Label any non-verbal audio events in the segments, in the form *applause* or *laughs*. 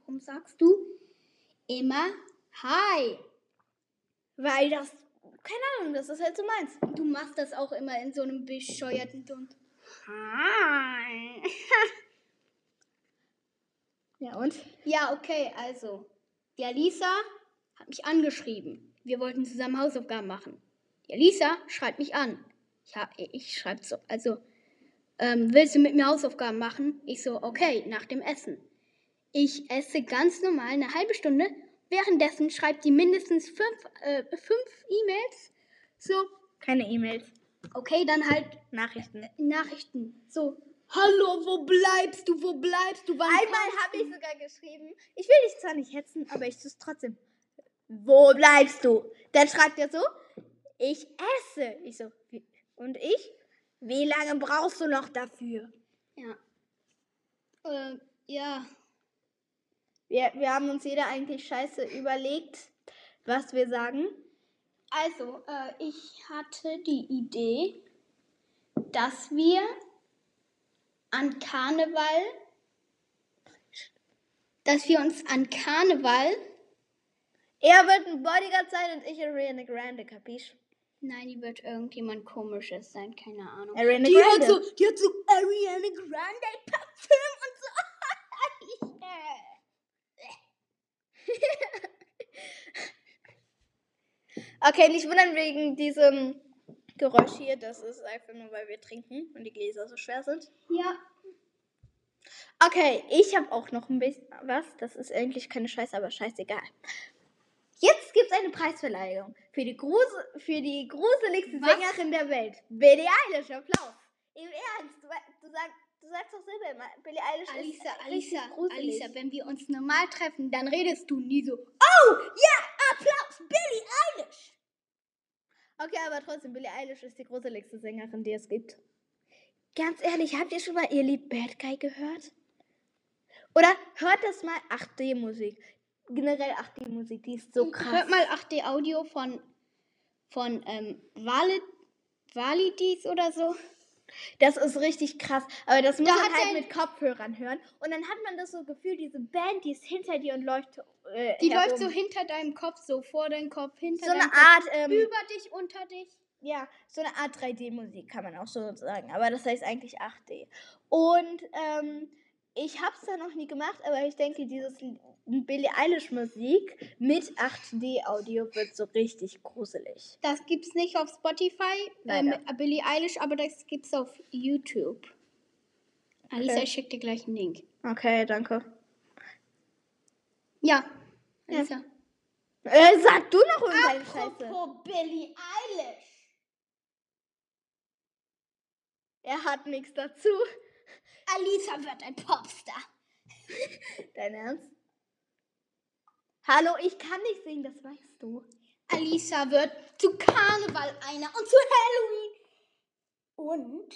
Warum sagst du immer Hi? Weil das, keine Ahnung, das ist halt so meins. Du machst das auch immer in so einem bescheuerten Ton. Hi. *laughs* ja, und? Ja, okay, also. Die Alisa hat mich angeschrieben. Wir wollten zusammen Hausaufgaben machen. Die Alisa schreibt mich an. Ja, ich schreibe so. Also, ähm, willst du mit mir Hausaufgaben machen? Ich so, okay, nach dem Essen. Ich esse ganz normal eine halbe Stunde. Währenddessen schreibt die mindestens fünf, äh, fünf E-Mails. So, Keine E-Mails. okay, dann halt Nachrichten. Nachrichten. So, hallo, wo bleibst du? Wo bleibst du? Wann Einmal habe ich sogar geschrieben, ich will dich zwar nicht hetzen, aber ich tue es trotzdem. Wo bleibst du? Dann schreibt er so, ich esse. Ich so, und ich? Wie lange brauchst du noch dafür? Ja. Äh, ja. Wir, wir haben uns jeder eigentlich scheiße überlegt, was wir sagen. Also, äh, ich hatte die Idee, dass wir an Karneval, dass wir uns an Karneval, Er wird ein Bodyguard sein und ich Ariana Grande, kapisch? nein, die wird irgendjemand komisches sein, keine Ahnung. Ariana Die hat Grande. so, die hat so Ariana Grande Parfüm und so. *laughs* *laughs* Okay, nicht wundern wegen diesem Geräusch hier. Das ist einfach nur, weil wir trinken und die Gläser so schwer sind. ja, Okay, ich habe auch noch ein bisschen was. Das ist eigentlich keine Scheiße, aber scheißegal. Jetzt gibt es eine Preisverleihung für die, Gruse, für die gruseligste Was? Sängerin der Welt. Billie Eilish, Applaus. Im Ernst, du, du, sag, du sagst doch selber immer, Billie Eilish Alisa, ist Alisa, gruselig. Alisa, wenn wir uns normal treffen, dann redest du nie so. Oh, ja, Applaus, Billie Eilish. Okay, aber trotzdem, Billie Eilish ist die gruseligste Sängerin, die es gibt. Ganz ehrlich, habt ihr schon mal ihr Lied Bad Guy gehört? Oder hört das mal 8D-Musik. Generell 8D-Musik, die ist so krass. Hört mal 8D Audio von, von ähm, Valid, Validis oder so. Das ist richtig krass. Aber das muss Da man halt mit Kopfhörern hören. Und dann hat man das so Gefühl, diese Band, die ist hinter dir und läuft äh, Die herum. läuft so hinter deinem Kopf, so vor deinem Kopf, hinter so deinem eine Kopf, Art, ähm, über dich, unter dich. ja, so eine Art 3D-Musik kann man auch so sagen. Aber das heißt eigentlich 8D. Und ähm, ich habe es da noch nie gemacht, aber ich denke, dieses Billie Eilish Musik mit 8D-Audio wird so richtig gruselig. Das gibt's nicht auf Spotify, äh, mit Billie Eilish, aber das gibt's auf YouTube. Alisa, Okay. ich schick dir gleich einen Link. Okay, danke. Ja, Ja. Alisa. Äh, sag du noch irgendeine Scheiße. Apropos Billie Eilish. Er hat nichts dazu. Alisa wird ein Popstar. *laughs* Dein Ernst? Hallo, ich kann nicht singen, das weißt du. Alisa wird zu Karneval einer und zu Halloween. Und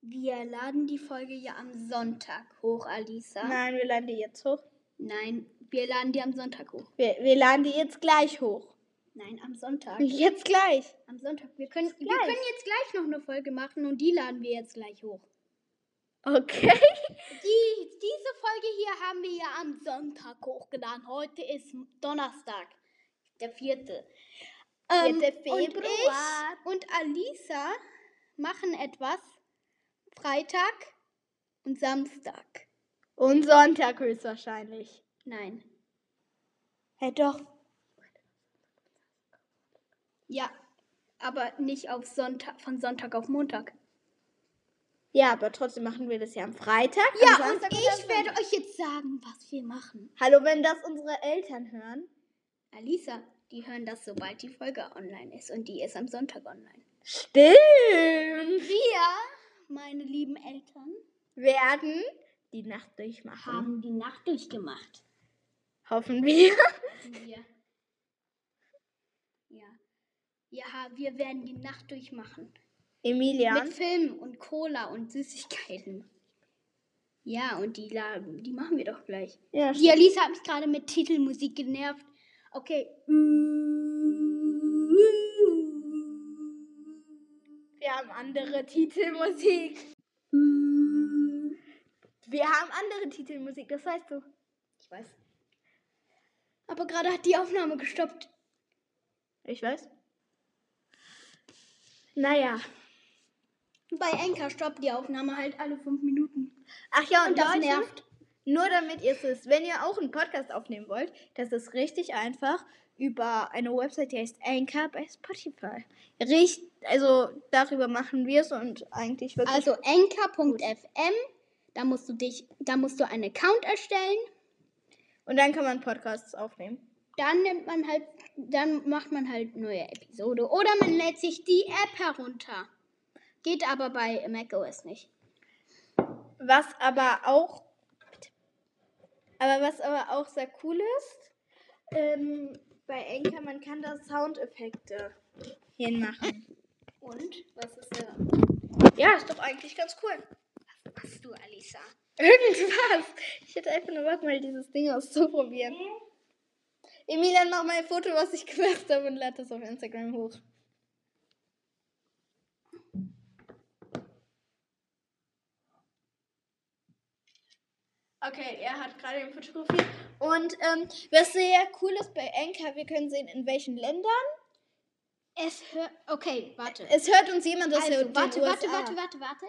wir laden die Folge ja am Sonntag hoch, Alisa. Nein, wir laden die jetzt hoch. Nein, wir laden die am Sonntag hoch. Wir, wir laden die jetzt gleich hoch. Nein, am Sonntag. Jetzt gleich. Am Sonntag. Wir können, wir Gleich. können jetzt gleich noch eine Folge machen und die laden wir jetzt gleich hoch. Okay. Die, diese Folge hier haben wir ja am Sonntag hochgeladen. Heute ist Donnerstag, der vierte. Ähm, Vierte und Februar. ich und Alisa machen etwas Freitag und Samstag. Und Sonntag höchstwahrscheinlich. Nein. Hey, doch. Ja, aber nicht auf Sonntag, von Sonntag auf Montag. Ja, aber trotzdem machen wir das ja am Freitag. am Ja, Samstag und am ich werde euch jetzt sagen, was wir machen. Hallo, wenn das unsere Eltern hören. Alisa, die hören das, sobald die Folge online ist und die ist am Sonntag online. Stimmt. Wir, meine lieben Eltern, Werden die Nacht durchmachen. haben die Nacht durchgemacht. Hoffen wir. Wir. Ja. Ja, wir werden die Nacht durchmachen. Emilian. Mit Film und Cola und Süßigkeiten. Ja, und die, die machen wir doch gleich. Ja, Die Alisa hat mich gerade mit Titelmusik genervt. Okay. wir haben andere Titelmusik. Wir haben andere Titelmusik, das weißt du. Ich weiß. Aber gerade hat die Aufnahme gestoppt. Ich weiß. Naja. Bei Enker stoppt die Aufnahme halt alle fünf Minuten. Ach ja, und, Und das Leute, nervt. Nur damit ihr es wisst, wenn ihr auch einen Podcast aufnehmen wollt, das ist richtig einfach über eine Website, die heißt Anchor bei Spotify. Richt, also darüber machen wir es und eigentlich wirklich. Also enker.fm, da musst du dich, da musst du einen Account erstellen. und dann kann man Podcasts aufnehmen. Dann nimmt man halt, dann macht man halt neue Episode. Oder man lädt sich die App herunter. Geht aber bei macOS nicht. Was aber auch. Aber was aber auch sehr cool ist, ähm, bei Anchor, man kann da Soundeffekte hinmachen. Und? Was ist da? Ja, ist doch eigentlich ganz cool. Was machst du, Alisa? *laughs* Irgendwas. Ich hätte einfach nur Bock, mal dieses Ding auszuprobieren. Emilian, mach mal ein Foto, was ich gemacht habe und lad das auf Instagram hoch. Okay, er hat gerade den fotografiert. Und ähm, was sehr cool ist bei Anchor, wir können sehen, in welchen Ländern. Es hört. Okay, warte. Es hört uns jemand aus Also, den warte, USA. warte, warte, warte, warte.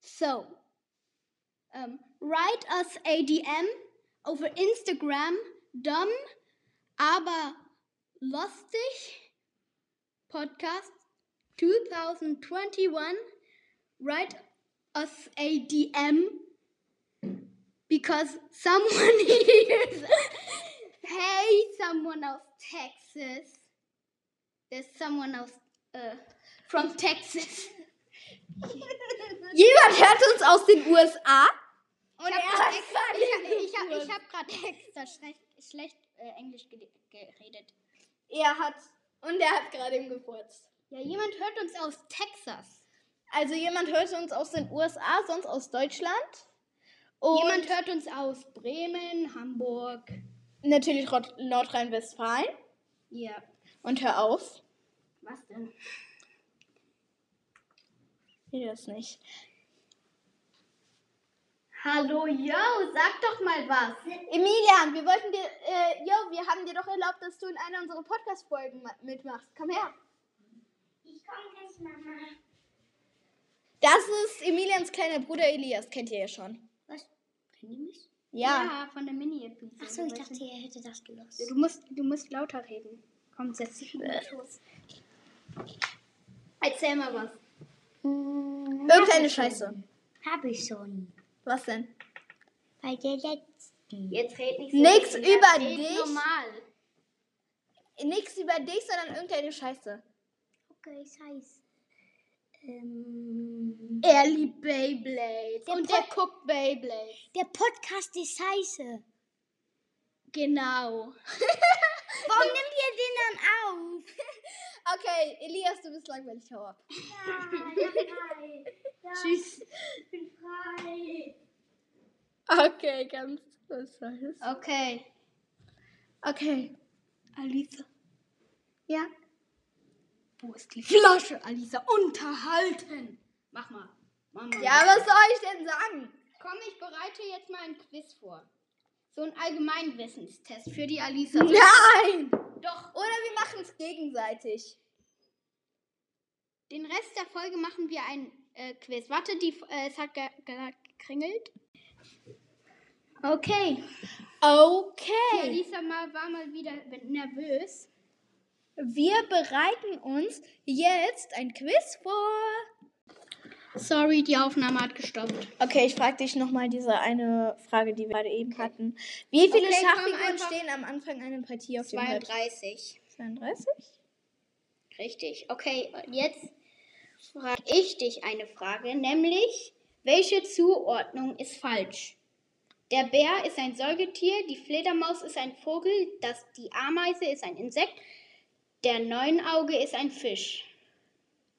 So. Um, write us a DM over Instagram. Dumm, aber lustig. Podcast 2021. Write us a DM because someone *laughs* is. hey, someone aus Texas. There's someone else uh, from Texas. Jemand hört uns aus den USA. Und Ich er habe hat extra, gerade ich, ich hab, extra schlecht, schlecht äh, Englisch geredet. Er hat. Und er hat gerade ihm gefurzt. Ja, jemand hört uns aus Texas. Also jemand hört uns aus den USA, sonst aus Deutschland. Und Jemand hört uns aus Bremen, Hamburg. natürlich Nordrhein-Westfalen. Ja. Und hör auf. Was denn? Ich das nicht. Hallo, yo, sag doch mal was. Emilian, wir wollten dir, äh, yo, wir haben dir doch erlaubt, dass du in einer unserer Podcast-Folgen ma- mitmachst. Komm her. Ich komme gleich, Mama. Das ist Emilians kleiner Bruder Elias, kennt ihr ja schon. Was? Kennen die mich? Ja. von der Mini-Episode. Achso, ich dachte, du? er hätte das gelost. Du musst, du musst lauter reden. Komm, setz dich den Schoß. Erzähl mal was. Hm, Irgendeine Scheiße. Hab ich schon. Was denn? Bei der letzten. Jetzt red nicht so. Nix über dich. Normal. Nichts über dich, sondern irgendeine Scheiße. Okay, ich heiß. Ähm, Er liebt Beyblades. Der und Pop- der guckt Beyblades. der Podcast ist scheiße. Genau. *laughs* Warum nimmt ihr den dann auf? *laughs* Okay, Elias, du bist langweilig, hau ab. Tschüss. Ich bin frei. Okay, ganz was Scheiße. Okay. Okay. Alisa, Ja. Wo ist die Flasche? Alisa, unterhalten. Mach mal. Mach mal. Ja, was soll ich denn sagen? Komm, ich bereite jetzt mal ein Quiz vor. So ein Allgemeinwissenstest für die Alisa. Nein! Doch, Oder wir machen es gegenseitig. den Rest der Folge machen wir ein äh, Quiz. Warte, die, äh, es hat ge ge gekringelt. Okay. Die Okay. Alisa mal, war mal wieder nervös. Wir bereiten uns jetzt ein Quiz vor. Sorry, die Aufnahme hat gestoppt. Okay, ich frage dich nochmal diese eine Frage, die wir gerade eben hatten. Wie viele Okay, Schachfiguren stehen am Anfang einer Partie auf dem Brett? 32. 32? Richtig. Okay, jetzt frage ich dich eine Frage, nämlich, welche Zuordnung ist falsch? Der Bär ist ein Säugetier, die Fledermaus ist ein Vogel, das, die Ameise ist ein Insekt, der Neunauge ist ein Fisch.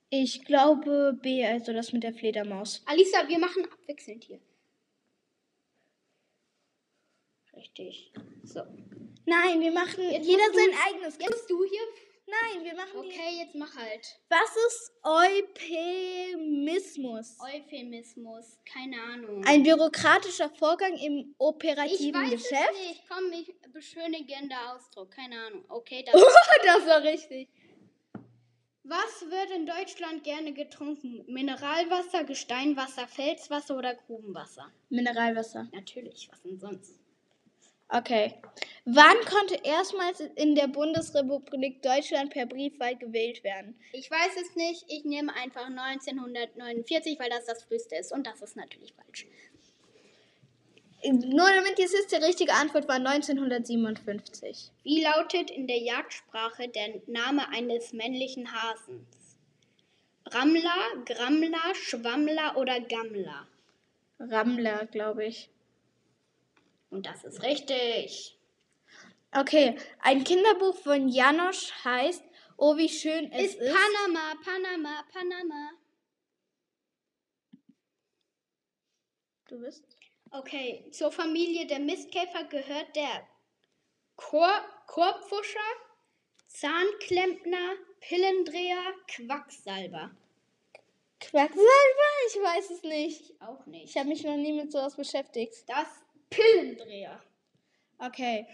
Ich glaube B, also das mit der Fledermaus. Alisa, wir machen abwechselnd hier. Richtig. So. Nein, wir machen jeder sein eigenes Jetzt musst du hier Nein, wir machen die. Okay, jetzt mach halt. Was ist Euphemismus? Euphemismus, keine Ahnung. Ein bürokratischer Vorgang im ich operativen weiß Geschäft? es nicht. Komm, ich beschönigender Ausdruck, keine Ahnung. Okay, das. *laughs* das war richtig. Was wird in Deutschland gerne getrunken? Mineralwasser, Gesteinwasser, Felswasser oder Grubenwasser? Mineralwasser. Natürlich, was denn sonst? Okay. Wann konnte erstmals in der Bundesrepublik Deutschland per Briefwahl gewählt werden? Ich weiß es nicht. Ich nehme einfach 1949, weil das das früheste ist. Und das ist natürlich falsch. Nur damit ihr wisst, die richtige Antwort war 1957. Wie lautet in der Jagdsprache der Name eines männlichen Hasens? Rammler, Grammler, Schwammler oder Gammler? Rammler, glaube ich. Und das ist richtig. Okay, ein Kinderbuch von Janosch heißt Oh, wie schön es Ist ist. Panama, Panama, Panama. Du bist? Okay, zur Familie der Mistkäfer gehört der Kor Korbfuscher, Zahnklempner, Pillendreher, Quacksalber. Quacksalber? Ich weiß es nicht. Ich auch nicht. Ich habe mich noch nie mit sowas beschäftigt. Das Pillendreher. Okay.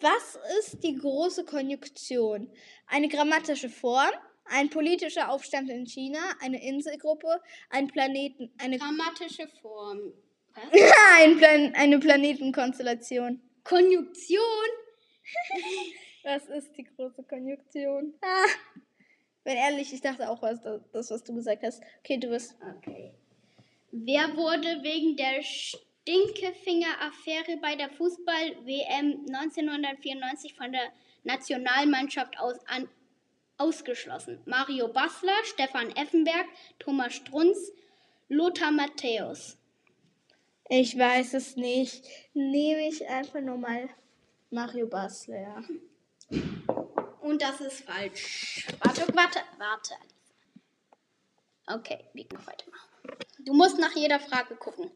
Was ist die große Konjunktion? Eine grammatische Form, ein politischer Aufstand in China, eine Inselgruppe, ein Planeten, eine, Grammatische Form. *laughs* Was? ein Plan, eine Planetenkonstellation. Konjunktion? Was ist die große Konjunktion? Ah. Wenn ehrlich, ich dachte auch, was das, was du gesagt hast. Okay, du bist. Okay. Wer wurde wegen der Stinkefinger-Affäre bei der Fußball-WM 1994 von der Nationalmannschaft aus an, ausgeschlossen? Mario Basler, Stefan Effenberg, Thomas Strunz, Lothar Matthäus. Ich weiß es nicht. Nehme ich einfach nur mal Mario Basler. ja. Und das ist falsch. Warte, warte, warte. Okay, wir können weitermachen. Du musst nach jeder Frage gucken.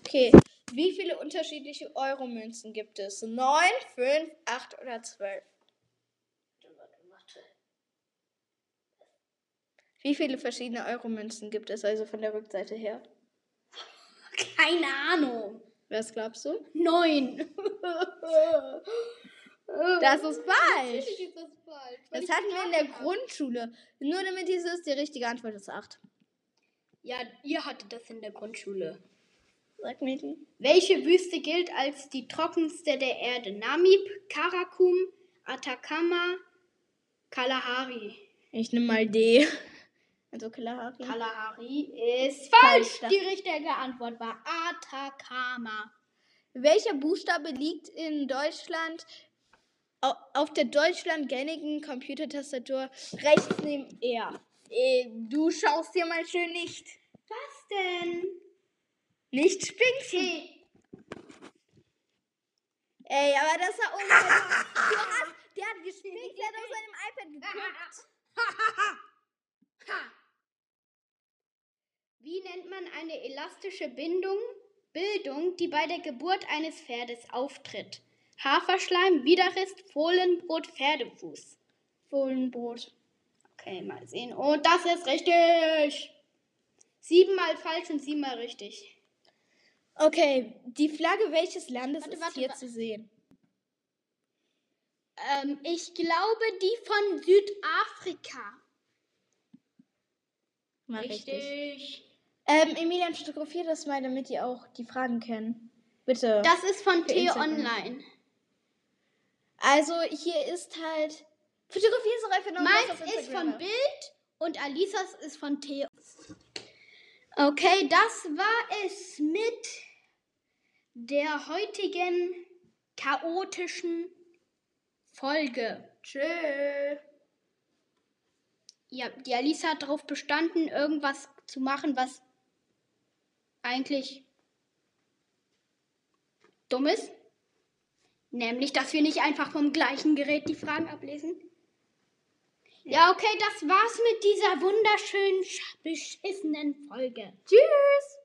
Okay, wie viele unterschiedliche Euro-Münzen gibt es? 9, 5, 8 oder 12? Wie viele verschiedene Euro-Münzen gibt es also von der Rückseite her? Keine Ahnung. Was glaubst du? Neun. Das ist falsch. Natürlich ist das falsch. weil Das ich hatten wir in der habe. Grundschule. Nur damit dieses ist, die richtige Antwort ist 8. Ja, ihr hattet das in der Grundschule. Sag mir die. Welche Wüste gilt als die trockenste der Erde? Namib, Karakum, Atacama, Kalahari. Ich nehme mal D. *laughs* Also Kalahari. Kalahari ist falsch. Falsch. Die richtige Antwort war Atacama. Welcher Buchstabe liegt in Deutschland au- auf der Deutschland gängigen Computertastatur rechts neben R? Äh, du schaust dir mal schön nicht. Was denn? Nicht spinksen. T. Ey, aber das war. *laughs* Du hast, der hat gespinkst, der hat auf seinem iPad geguckt. Wie nennt man eine elastische Bindung, Bildung, die bei der Geburt eines Pferdes auftritt? Haferschleim, Widerrist, Fohlenbrot, Pferdefuß. Fohlenbrot. Okay, mal sehen. Und das ist richtig. Siebenmal falsch und siebenmal richtig. Okay, die Flagge welches Landes Warte, ist warte, hier wa- zu sehen? Ähm, ich glaube die von Südafrika. Mal richtig. Richtig. Ähm, Emilian, fotografier das mal, damit die auch die Fragen kennen. Bitte. Das ist von T. Online. also, hier ist halt. Fotografier es doch einfach noch Meins ist von Bild und Alisas ist von T. Okay, das war es mit der heutigen chaotischen Folge. Tschö. Ja, die Alisa hat darauf bestanden, irgendwas zu machen, was eigentlich dumm ist. Nämlich, dass wir nicht einfach vom gleichen Gerät die Fragen ablesen. Ja, okay, das war's mit dieser wunderschönen, sch- beschissenen Folge. Tschüss.